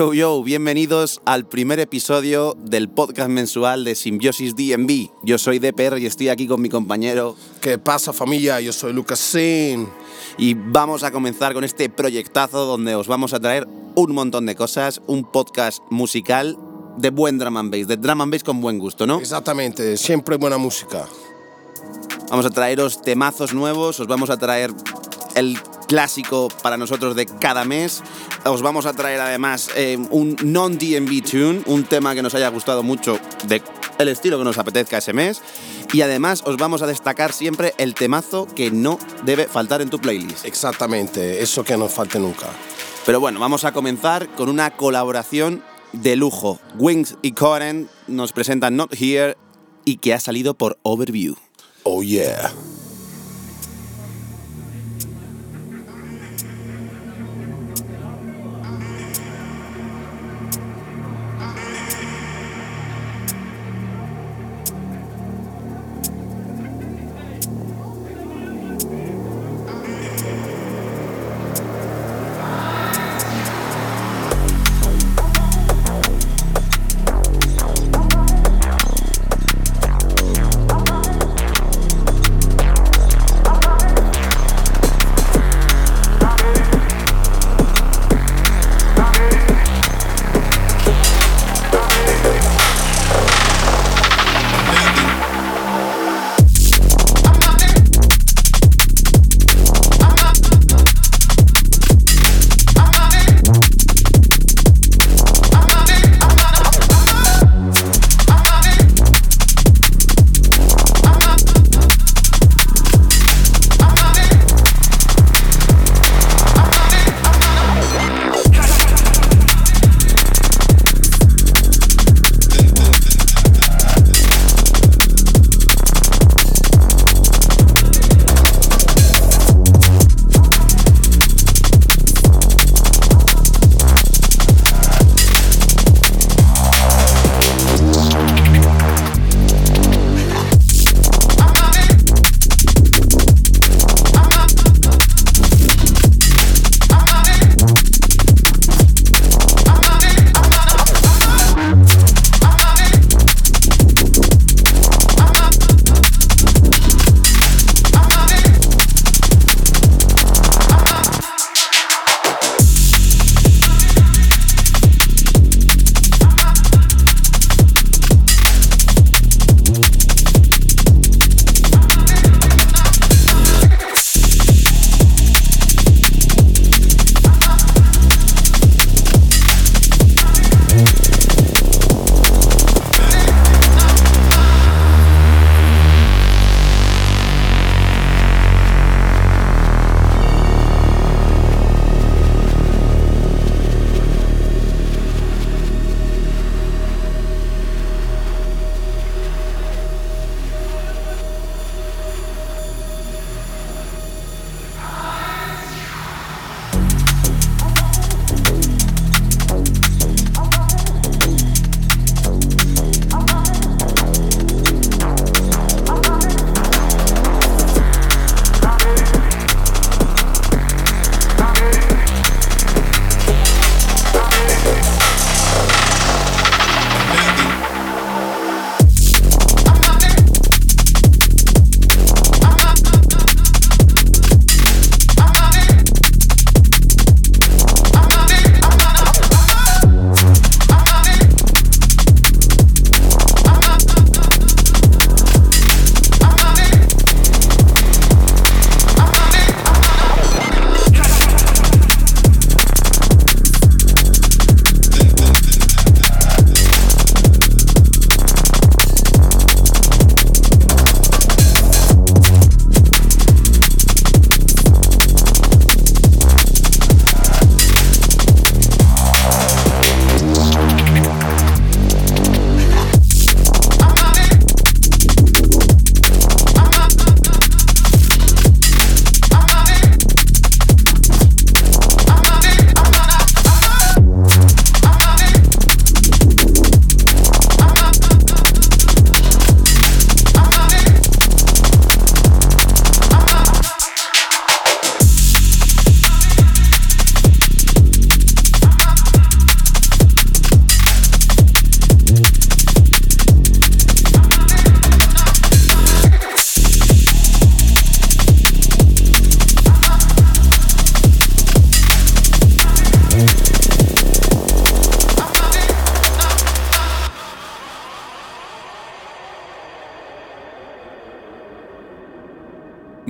Yo, yo, bienvenidos al primer episodio del podcast mensual de Simbiosis DMV. Yo soy DPR y estoy aquí con mi compañero. ¿Qué pasa familia? Yo soy Lucas Sin. Y vamos a comenzar con este proyectazo donde os vamos a traer un montón de cosas, un podcast musical de buen drum and bass, de drum and bass con buen gusto, ¿no? Exactamente, siempre buena música. Vamos a traeros temazos nuevos, os vamos a traer el clásico para nosotros de cada mes. Os vamos a traer además eh, un non-DMV tune, un tema que nos haya gustado mucho de el estilo que nos apetezca ese mes. Y además os vamos a destacar siempre el temazo que no debe faltar en tu playlist. Exactamente, eso que no falte nunca. Pero bueno, vamos a comenzar con una colaboración de lujo. Wings y Coren nos presentan Not Here y que ha salido por Overview. Oh yeah.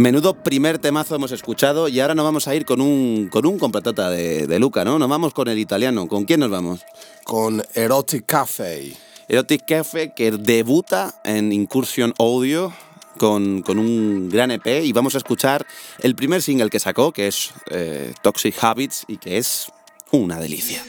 Menudo primer temazo hemos escuchado y ahora nos vamos a ir con un, con un completata de, de Luca, ¿no? Nos vamos con el italiano. ¿Con quién nos vamos? Con Erotic Cafe. Erotic Cafe que debuta en Incursion Audio con, con, un gran EP y vamos a escuchar el primer single que sacó, que es eh, Toxic Habits y que es una delicia.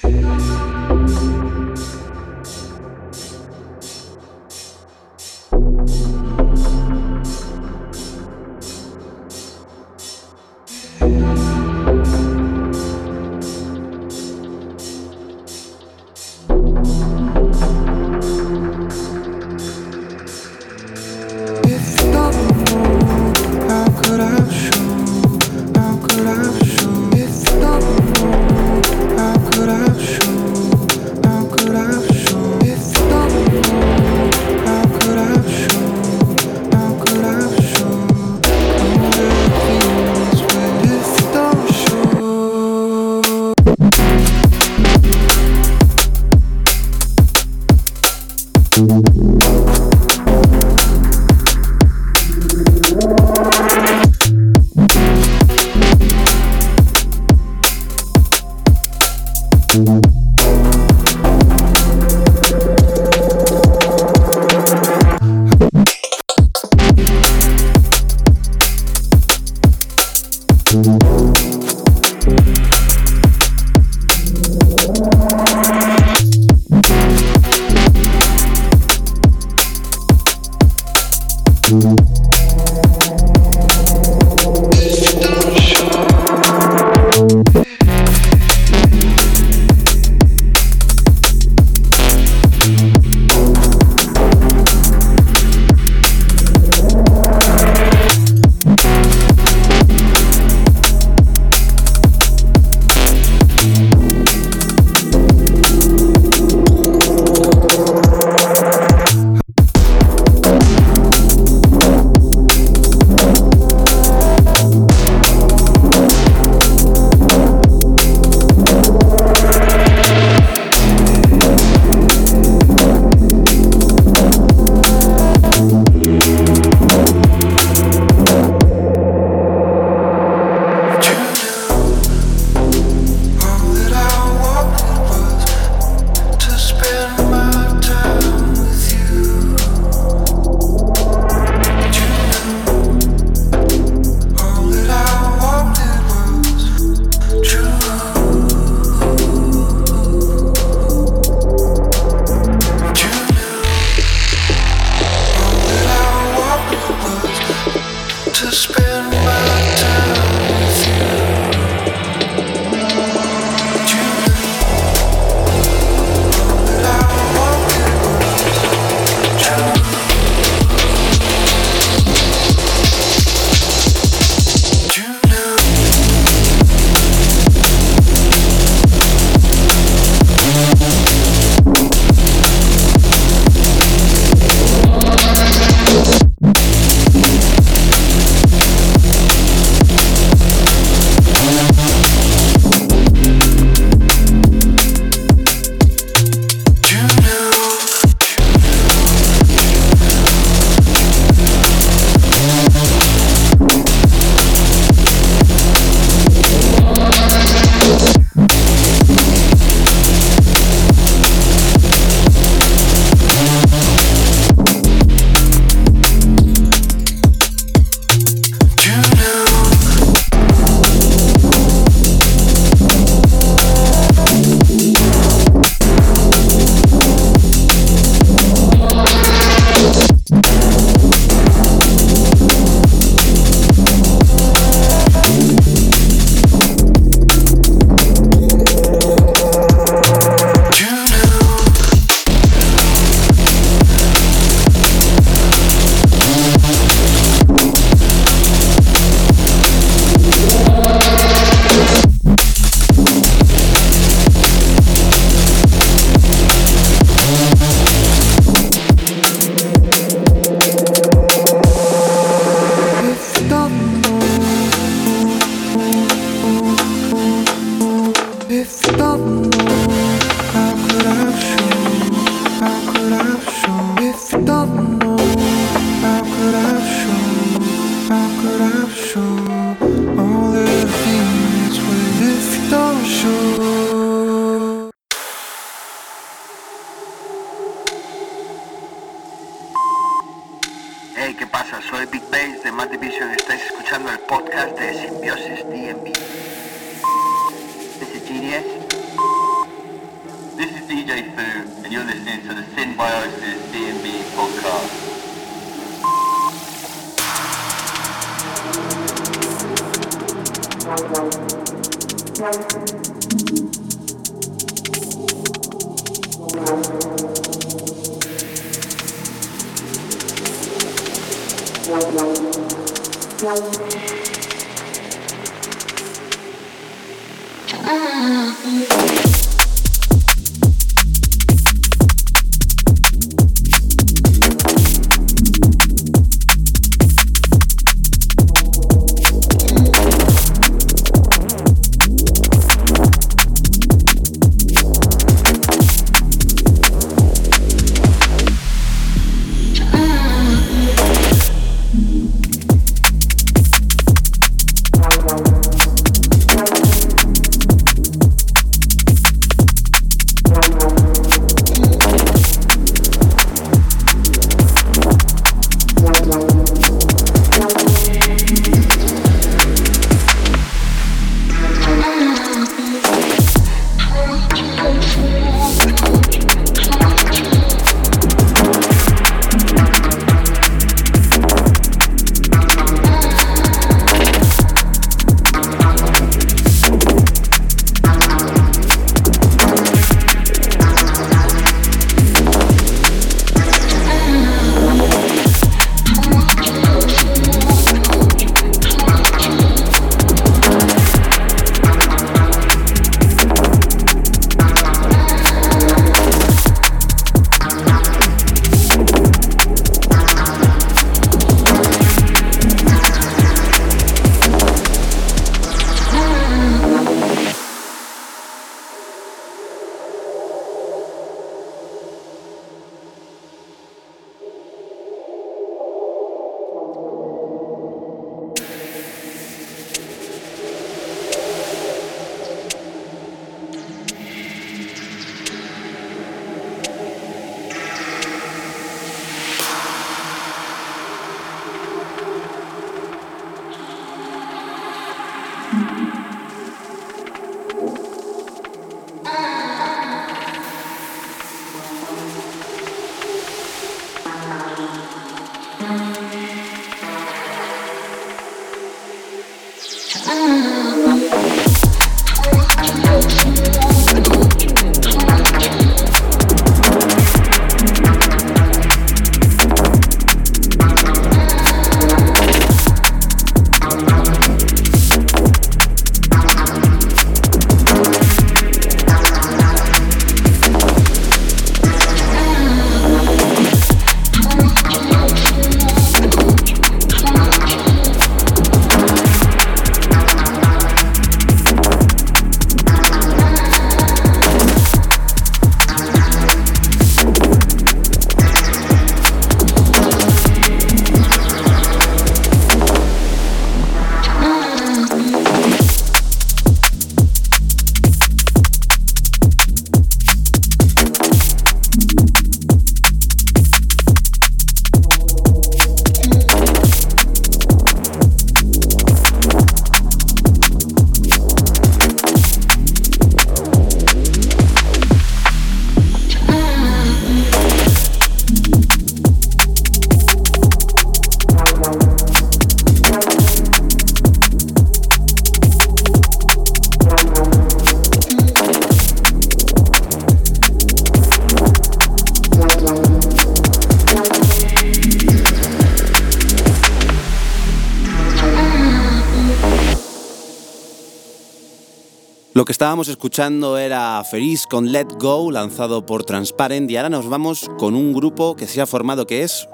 Lo que estábamos escuchando era Feliz con Let Go, lanzado por Transparent, y ahora nos vamos con un grupo que se ha formado que es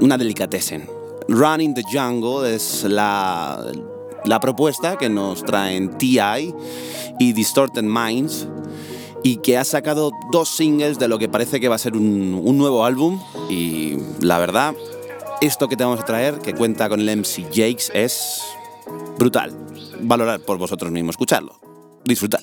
una delicatessen. Running the Jungle es la, la propuesta que nos traen TI y Distorted Minds y que ha sacado dos singles de lo que parece que va a ser un, un nuevo álbum y la verdad, esto que te vamos a traer, que cuenta con el MC Jakes, es brutal. Valorar por vosotros mismos, escucharlo. Disfrutad.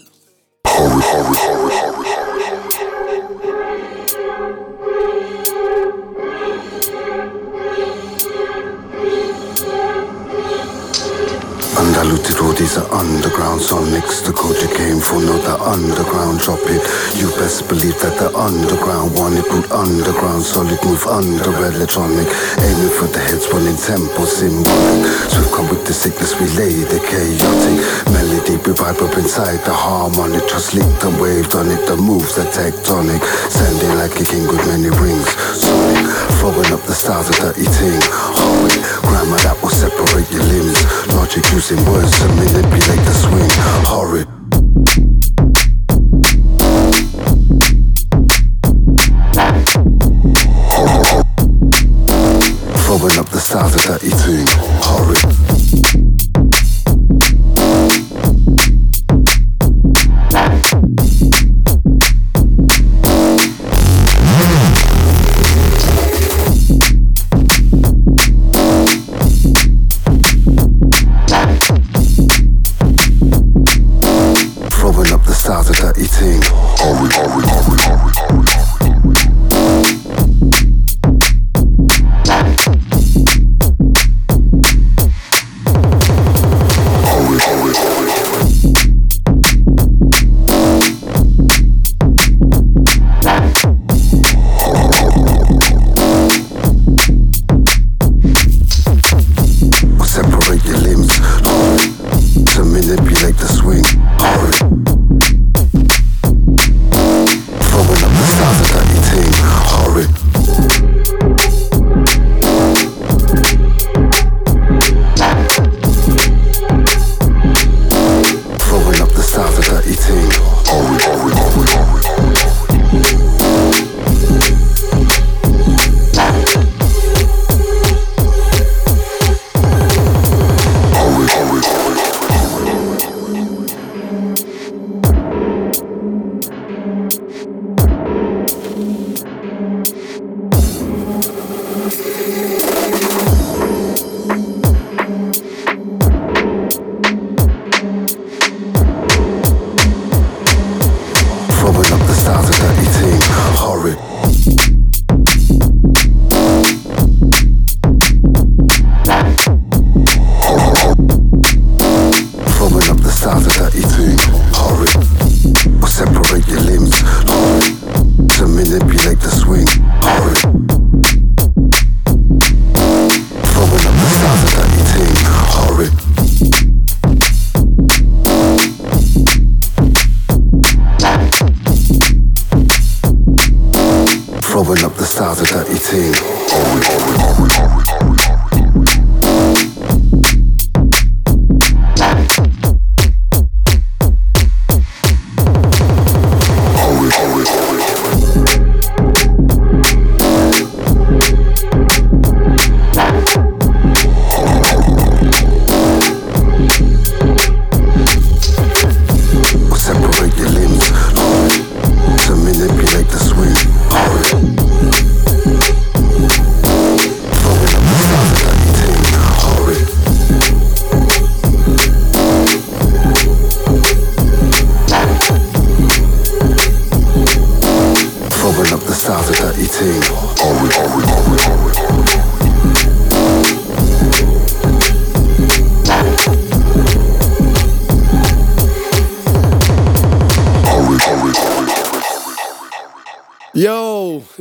These are underground sonics. The culture came for, no, the underground drop it. You best believe that the underground want it. Boot underground, solid move under electronic. Aiming for the heads, running tempo symbolic. Swift come with the sickness, we lay the chaotic. Melody, we vibe up inside the harmonic. Just licked and waved on it, the moves are tectonic. Standing like a king with many rings. Sonic, throwing up the stars of dirty ting. Horrid, grammar that will separate your limbs. Logic using words to manipulate the swing. Horrid. Throwing up the stars of dirty ting. started the eating. Hurry, hurry, hurry, hurry, hurry.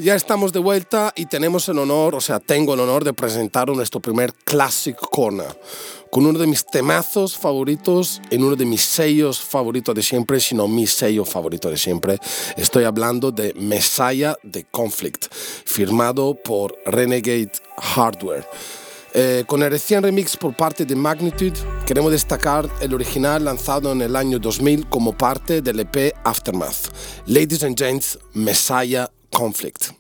Ya estamos de vuelta y tenemos el honor, o sea, tengo el honor de presentar nuestro primer Classic Corner con uno de mis temazos favoritos en uno de mis sellos favoritos de siempre, sino mi sello favorito de siempre. Estoy hablando de Messiah de Conflict, firmado por Renegade Hardware. Eh, con el recién remix por parte de Magnitude, queremos destacar el original lanzado en el año 2000 como parte del EP Aftermath. Ladies and Gents, Messiah Conflict.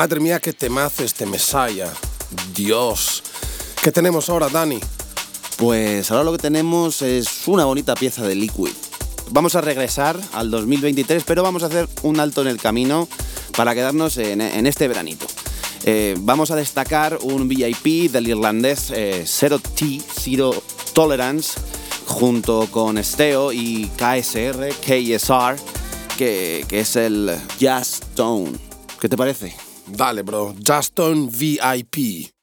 Madre mía, qué temazo este Messiah. Dios. ¿Qué tenemos ahora, Dani? Pues ahora lo que tenemos es una bonita pieza de Liquid. Vamos a regresar al 2023, pero vamos a hacer un alto en el camino para quedarnos en, este veranito. Eh, vamos a destacar un VIP del irlandés eh, Zero T, Zero Tolerance, junto con Steo y KSR, KSR, que, que es el Jazz Stone. ¿Qué te parece? Dale, bro. Justin VIP.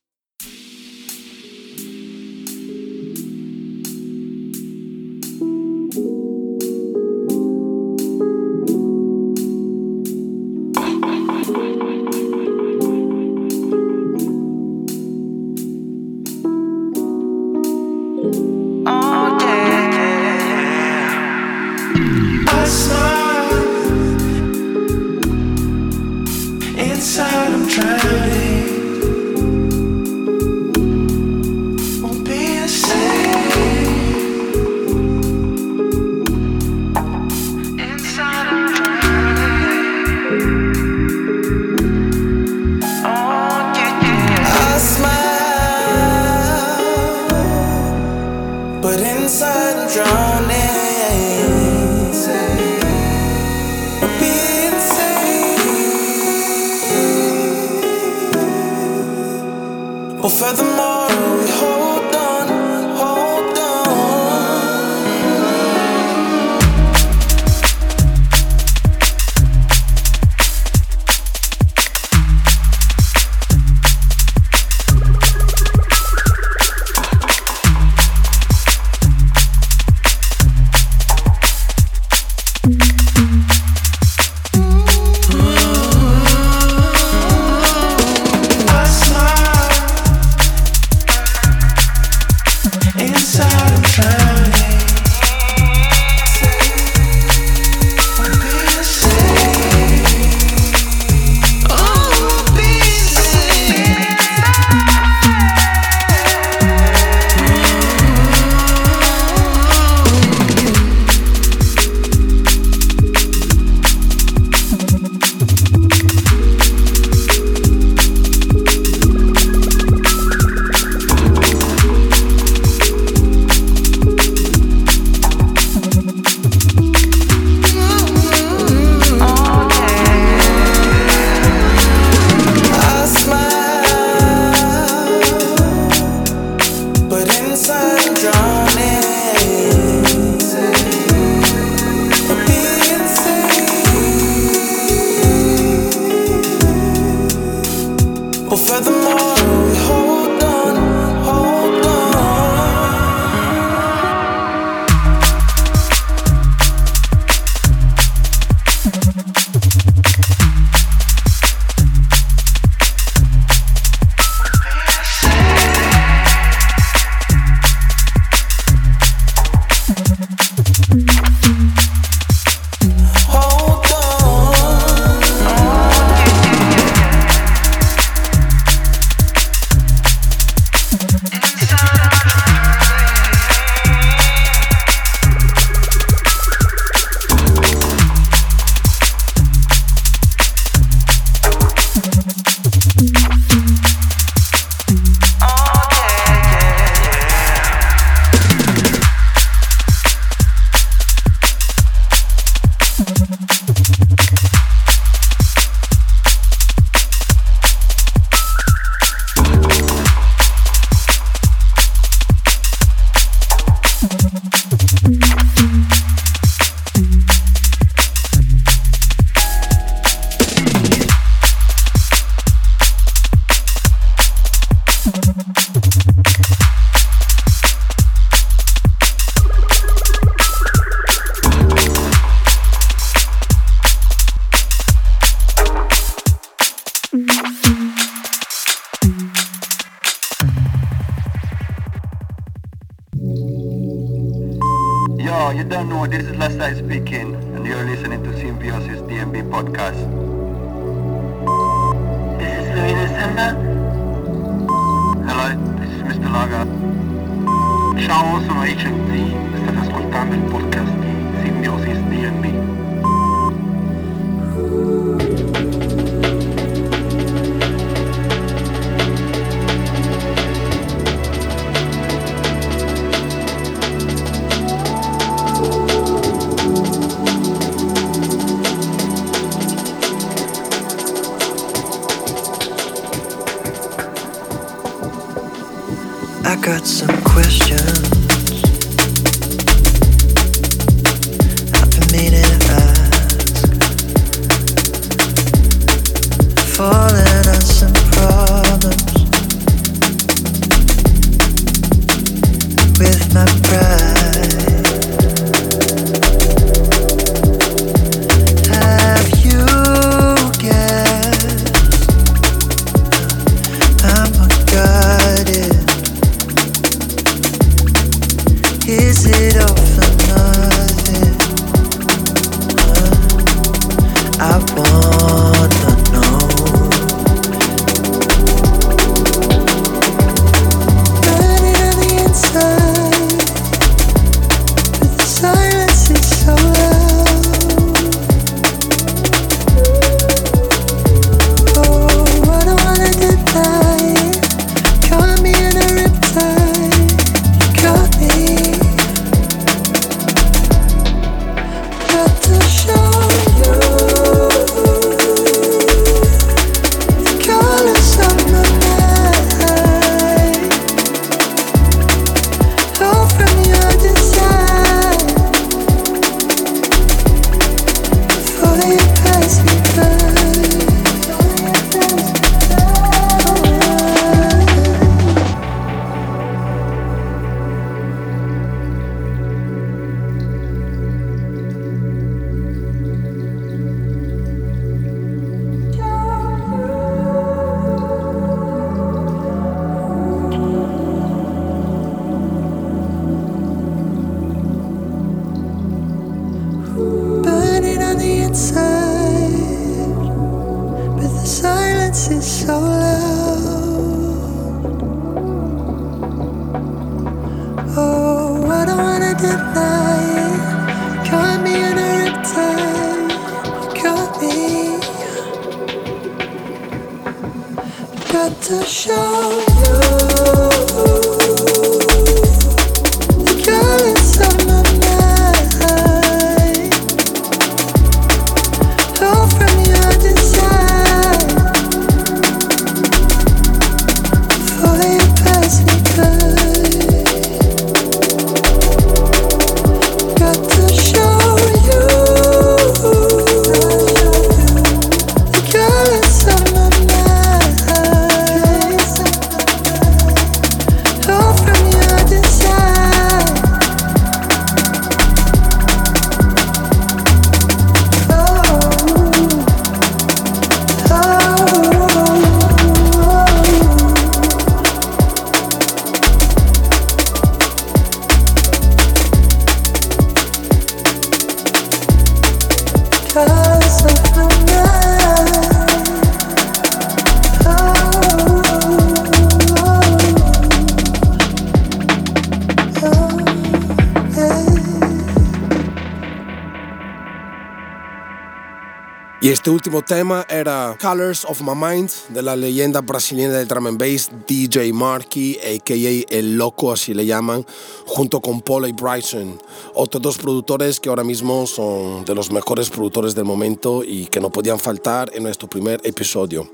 Y este último tema era Colors of My Mind de la leyenda brasileña del drum and bass DJ Marky, a.k.a. El Loco, así le llaman, junto con Paul y Bryson, otros dos productores que ahora mismo son de los mejores productores del momento y que no podían faltar en nuestro primer episodio.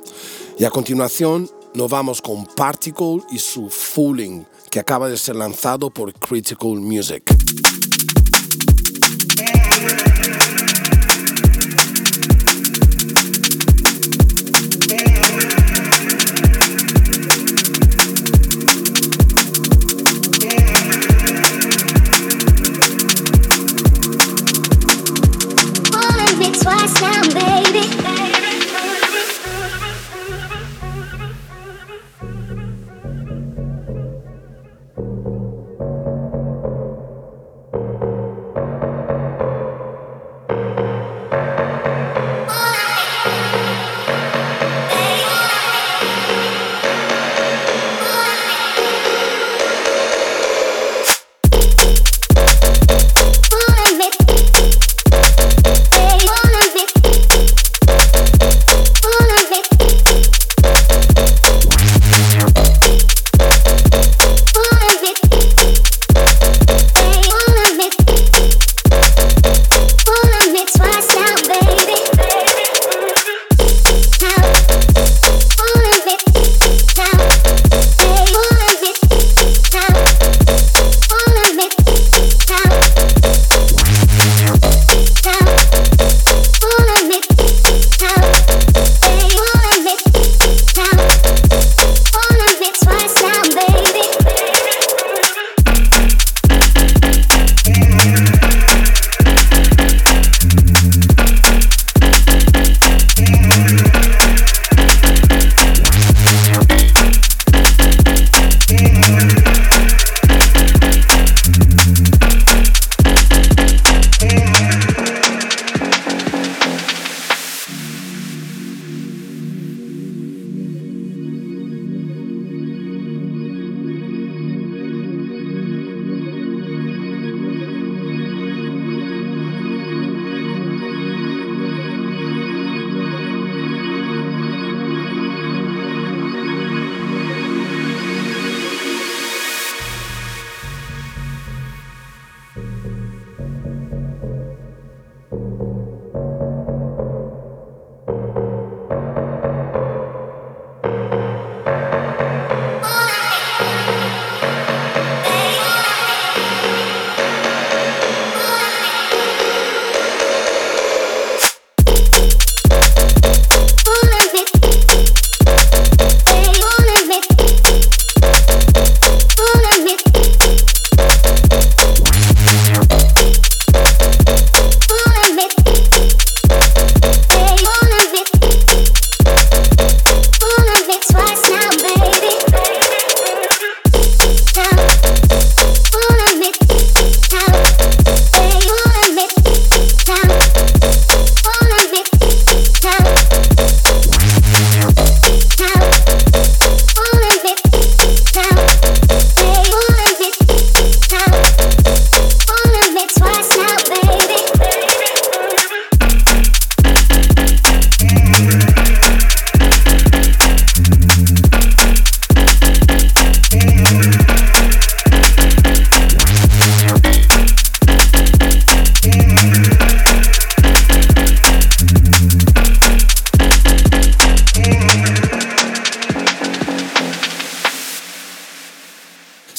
Y a continuación nos vamos con Particle y su Fooling, que acaba de ser lanzado por Critical Music.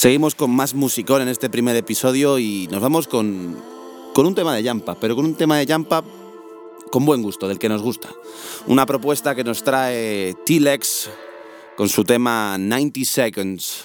Seguimos con más musicón en este primer episodio y nos vamos con, con un tema de Yampa, pero con un tema de Yampa con buen gusto, del que nos gusta. Una propuesta que nos trae T-Lex con su tema 90 Seconds.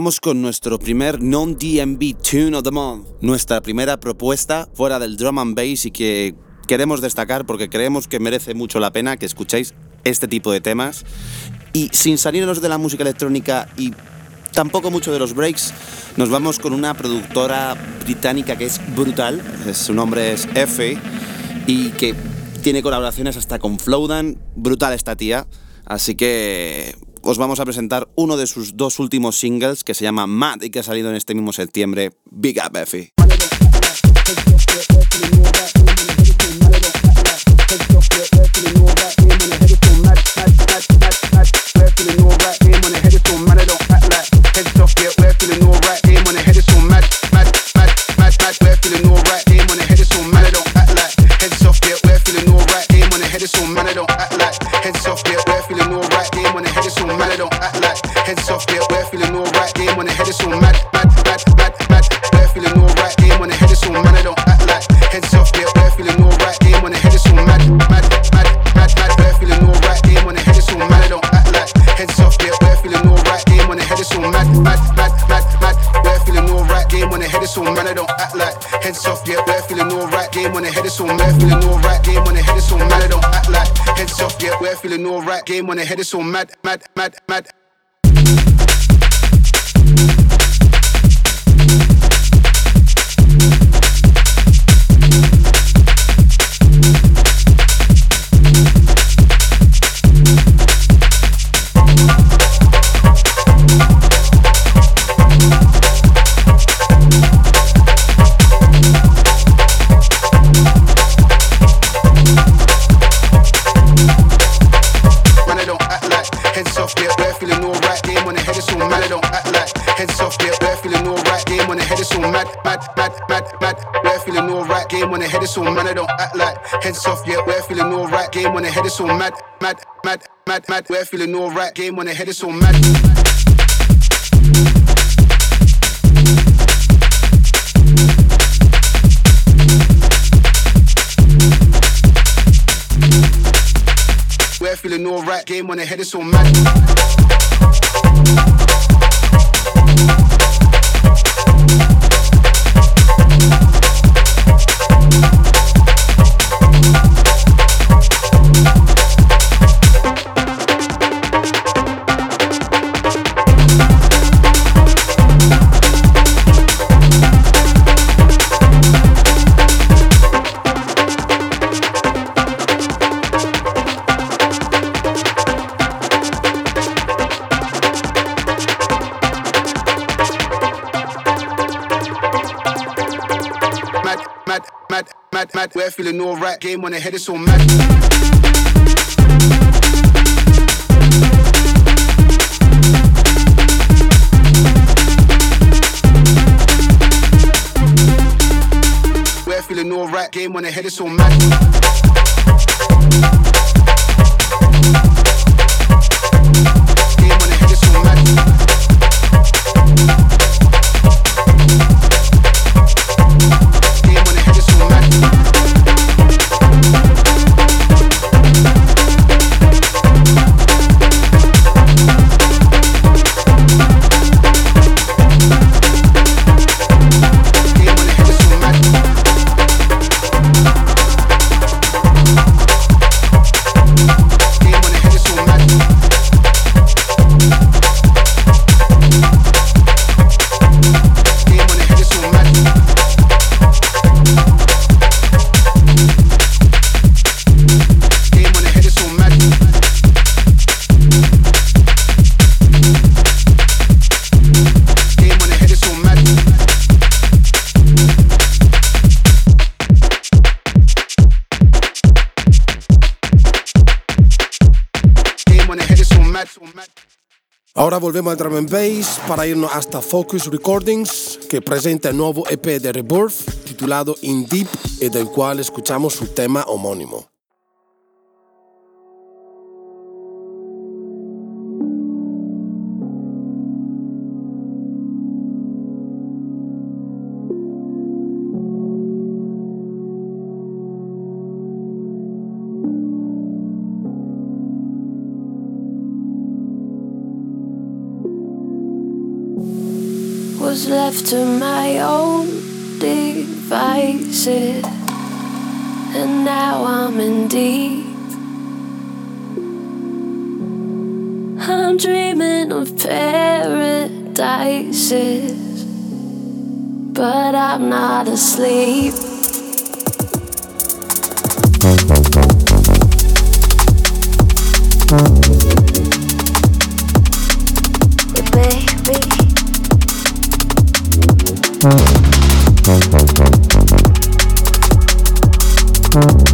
Vamos con nuestro primer non-DMB Tune of the Month, nuestra primera propuesta fuera del drum and bass y que queremos destacar porque creemos que merece mucho la pena que escuchéis este tipo de temas. Y sin salirnos de la música electrónica y tampoco mucho de los breaks, nos vamos con una productora británica que es brutal, su nombre es F y que tiene colaboraciones hasta con Flowdan, brutal esta tía, así que os vamos a presentar uno de sus dos últimos singles que se llama Mad y que ha salido en este mismo septiembre, Big Up Effie. act like Heads off, yeah, we're feeling alright Game on the head, it's on mad, feeling alright Game on the head, it's on mad, I don't act like Heads off, yeah, we're feeling alright Game on the head, it's on mad, mad, mad, mad mad. We're feeling alright. Game when the head is so mad. We're feeling alright. Game when the head is so mad. We're feeling alright. Game when the head is so mad. even know rap game when so mad. feeling no right game when the head is so mad. Para irnos hasta Focus Recordings, que presenta el nuevo EP de Rebirth titulado In Deep y del cual escuchamos su tema homónimo. left to my own devices, and now I'm in deep. I'm dreaming of paradises, but I'm not asleep. Thank you.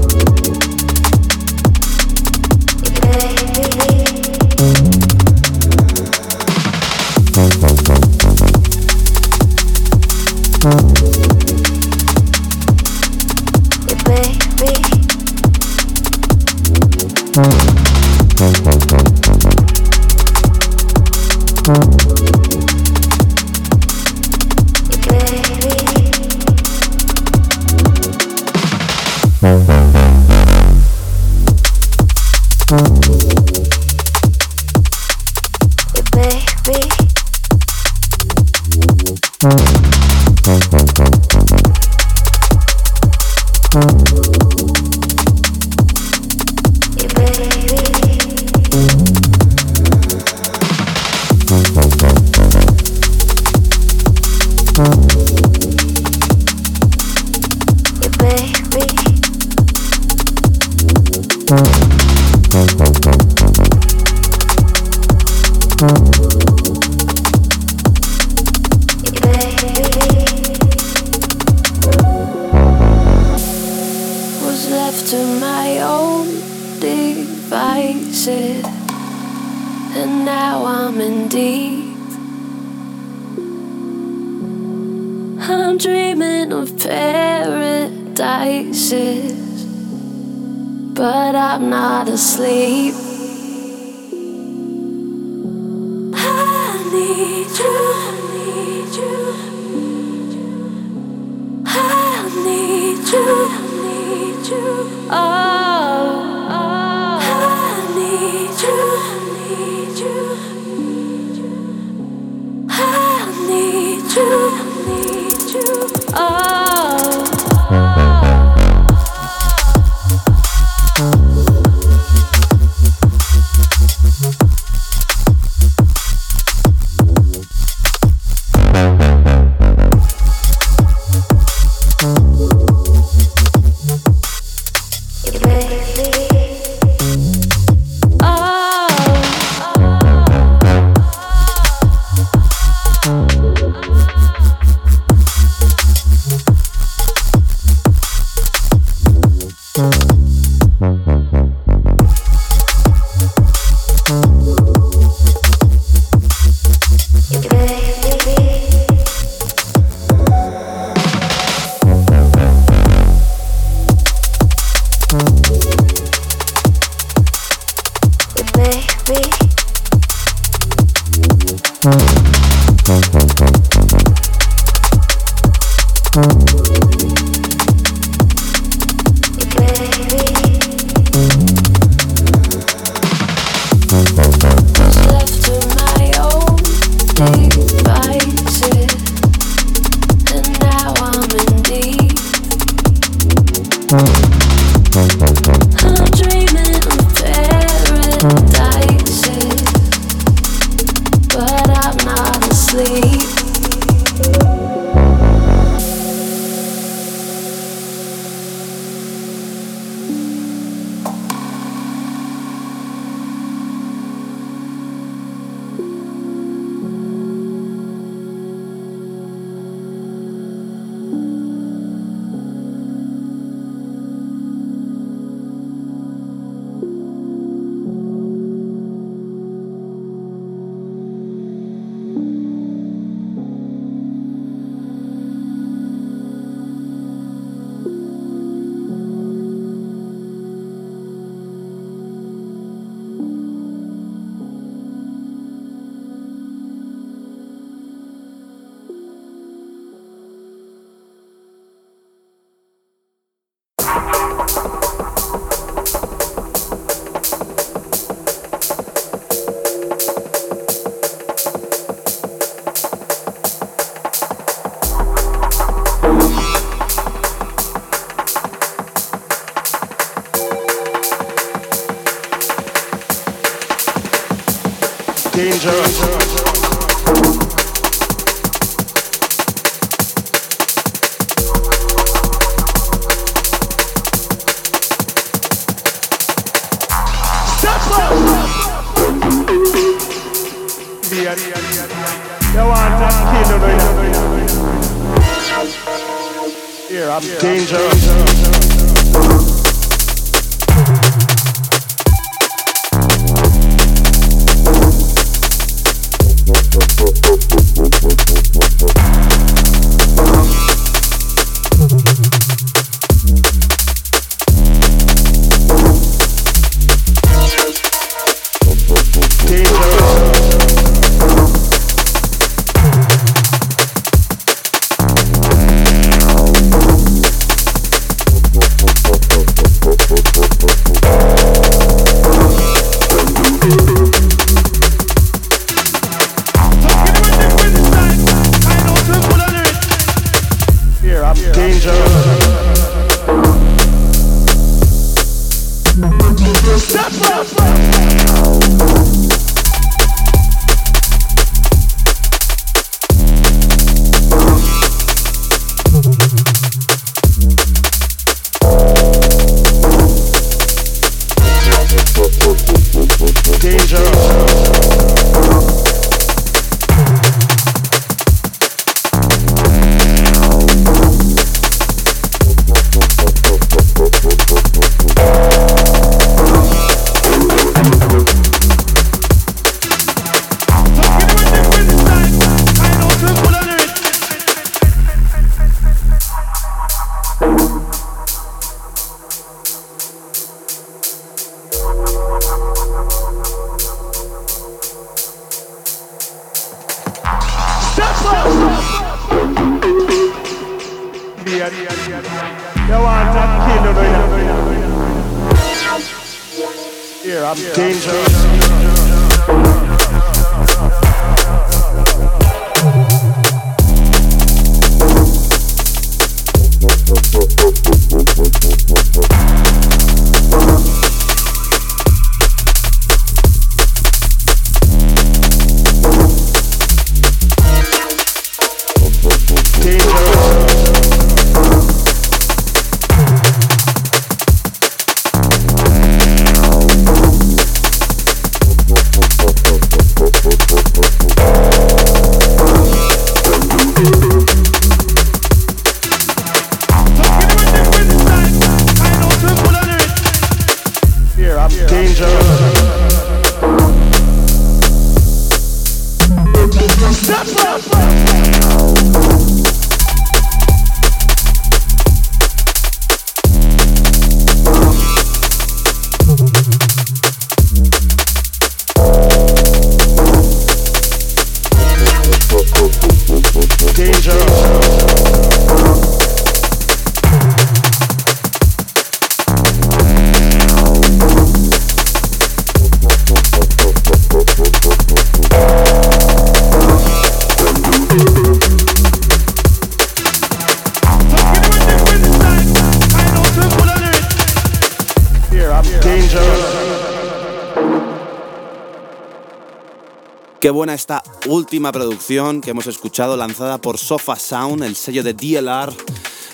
Qué buena esta última producción que hemos escuchado lanzada por Sofa Sound, el sello de DLR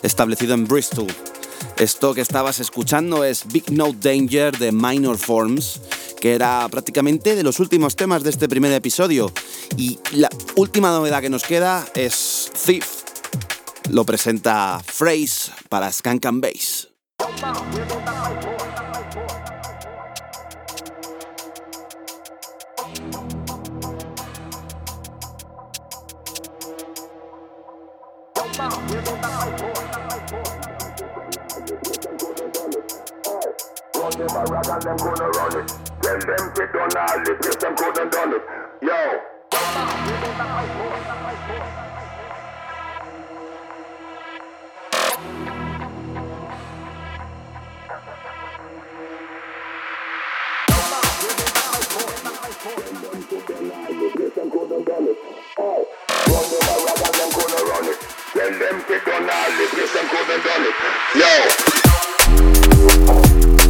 establecido en Bristol. Esto que estabas escuchando es Big No Danger de Minor Forms, que era prácticamente de los últimos temas de este primer episodio. Y la última novedad que nos queda es Thief. Lo presenta Phrase para Skank and Bass. done all this. Yes, them couldn't done it. Yo. Oh, run them around and them couldn't run it. All this, yes, them couldn't done it. Yo.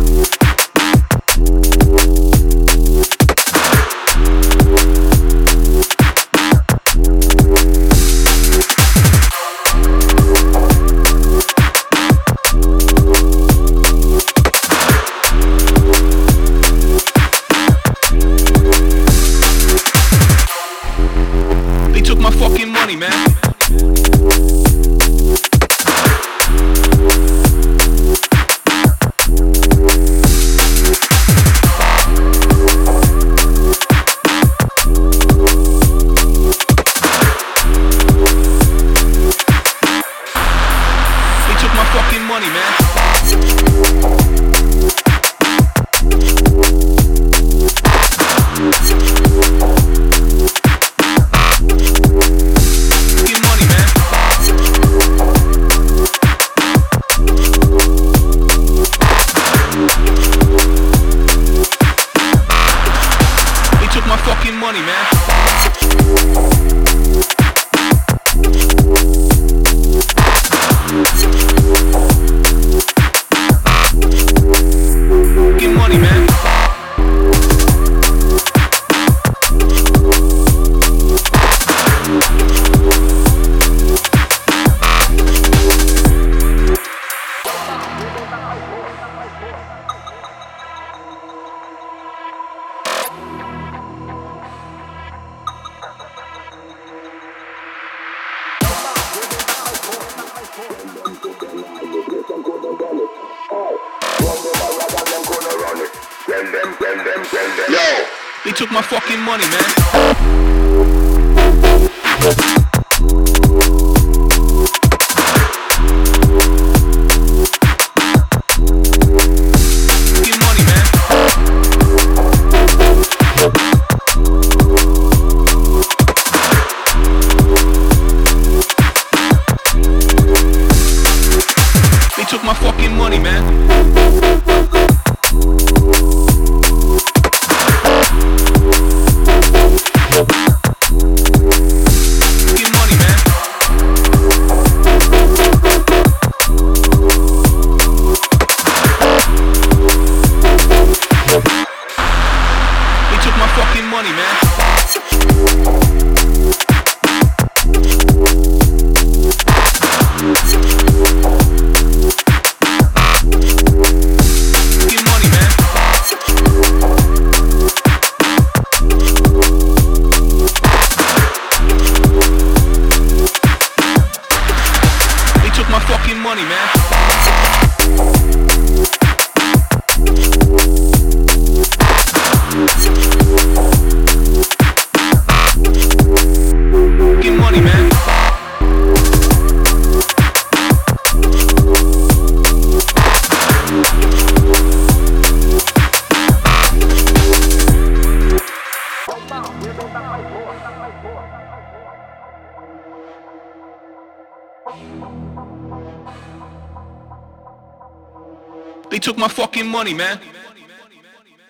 Took my fucking money, man.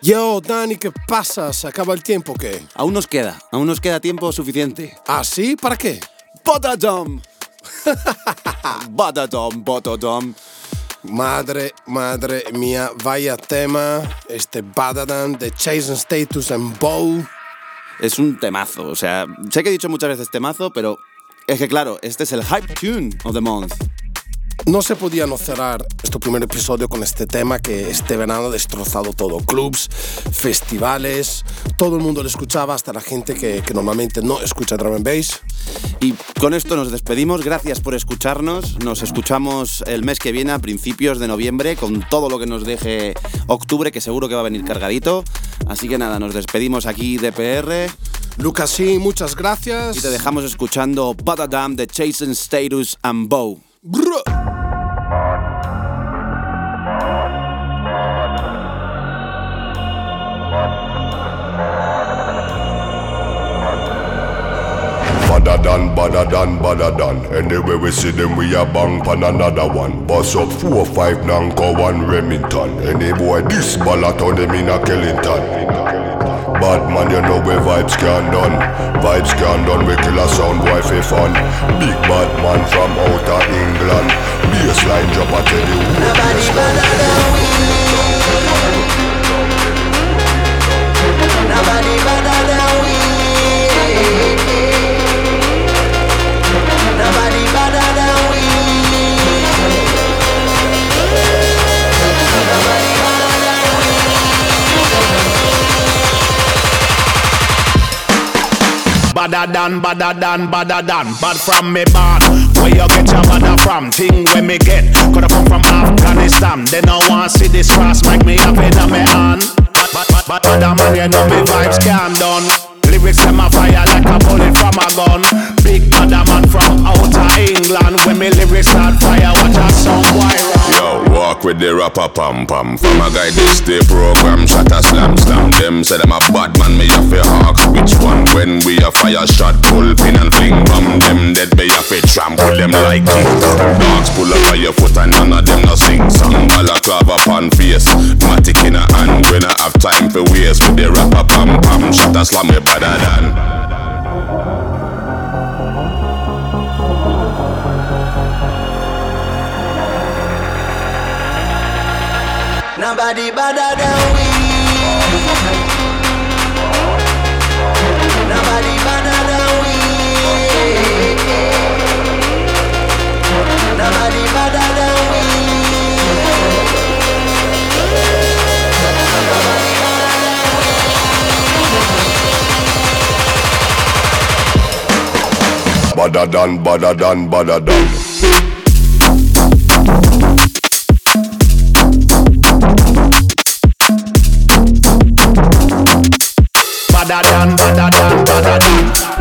Yo, Dani, ¿qué pasa? ¿Se acaba el tiempo o qué? Aún nos queda, aún nos queda tiempo suficiente. ¿Ah, sí? ¿Para qué? Botadom. Botadom, botadom. Madre, madre mía, vaya tema. Este Badadan de Jason Status and Bow. Es un temazo, o sea, sé que he dicho muchas veces temazo, pero es que claro, este es el hype tune of the month. No se podía no cerrar este primer episodio con este tema que este verano ha destrozado todo. Clubs, festivales, todo el mundo lo escuchaba, hasta la gente que, que normalmente no escucha drum and bass. Y con esto nos despedimos, gracias por escucharnos, nos escuchamos el mes que viene a principios de noviembre con todo lo que nos deje octubre, que seguro que va a venir cargadito. Así que nada, nos despedimos aquí de PR Lucas, sí, muchas gracias. y te dejamos escuchando Badadam de Jason Status and Bow. Badder than, badder than, badder than. Anyway we see them, we a bang pan another one. Bust up four, five, Nanko, one Remington. Any boy this ballot on them in a Kellington. Bad man, you know where vibes can done. Vibes can done, we kill a sound for fun. Big bad man from outer England. Baseline drop, I tell you. Nobody better than. Nobody Badder than, badder than, badder than. Bad from me born. Where you get your badder from? Thing where me get. Coulda come from Afghanistan. They no want see this cross make me have it on me hand. But, but, but, other man, you know me vibes can't done. Lyrics them a fire like a bullet from a gun. Big badder man from outer England. When me lyrics start fire, watch a song. Yo, walk with the rapper pam pam. From a guy this day program, shot a slam slam. Them say them a bad man, me have to ask which one. When we a fire shot, pull pin and fling bomb. Them dead, me have to trample them like. Dogs pull up on your foot and none of them no sing song. Balaclava pan face, matic in a hand. When I have time for waste with the rapper pam pam. Shot a slam me better than. Nobody better than we. Nobody better than we. Nobody better than we. Badder than, badder than, badder than. Badder than, badder than, badder than.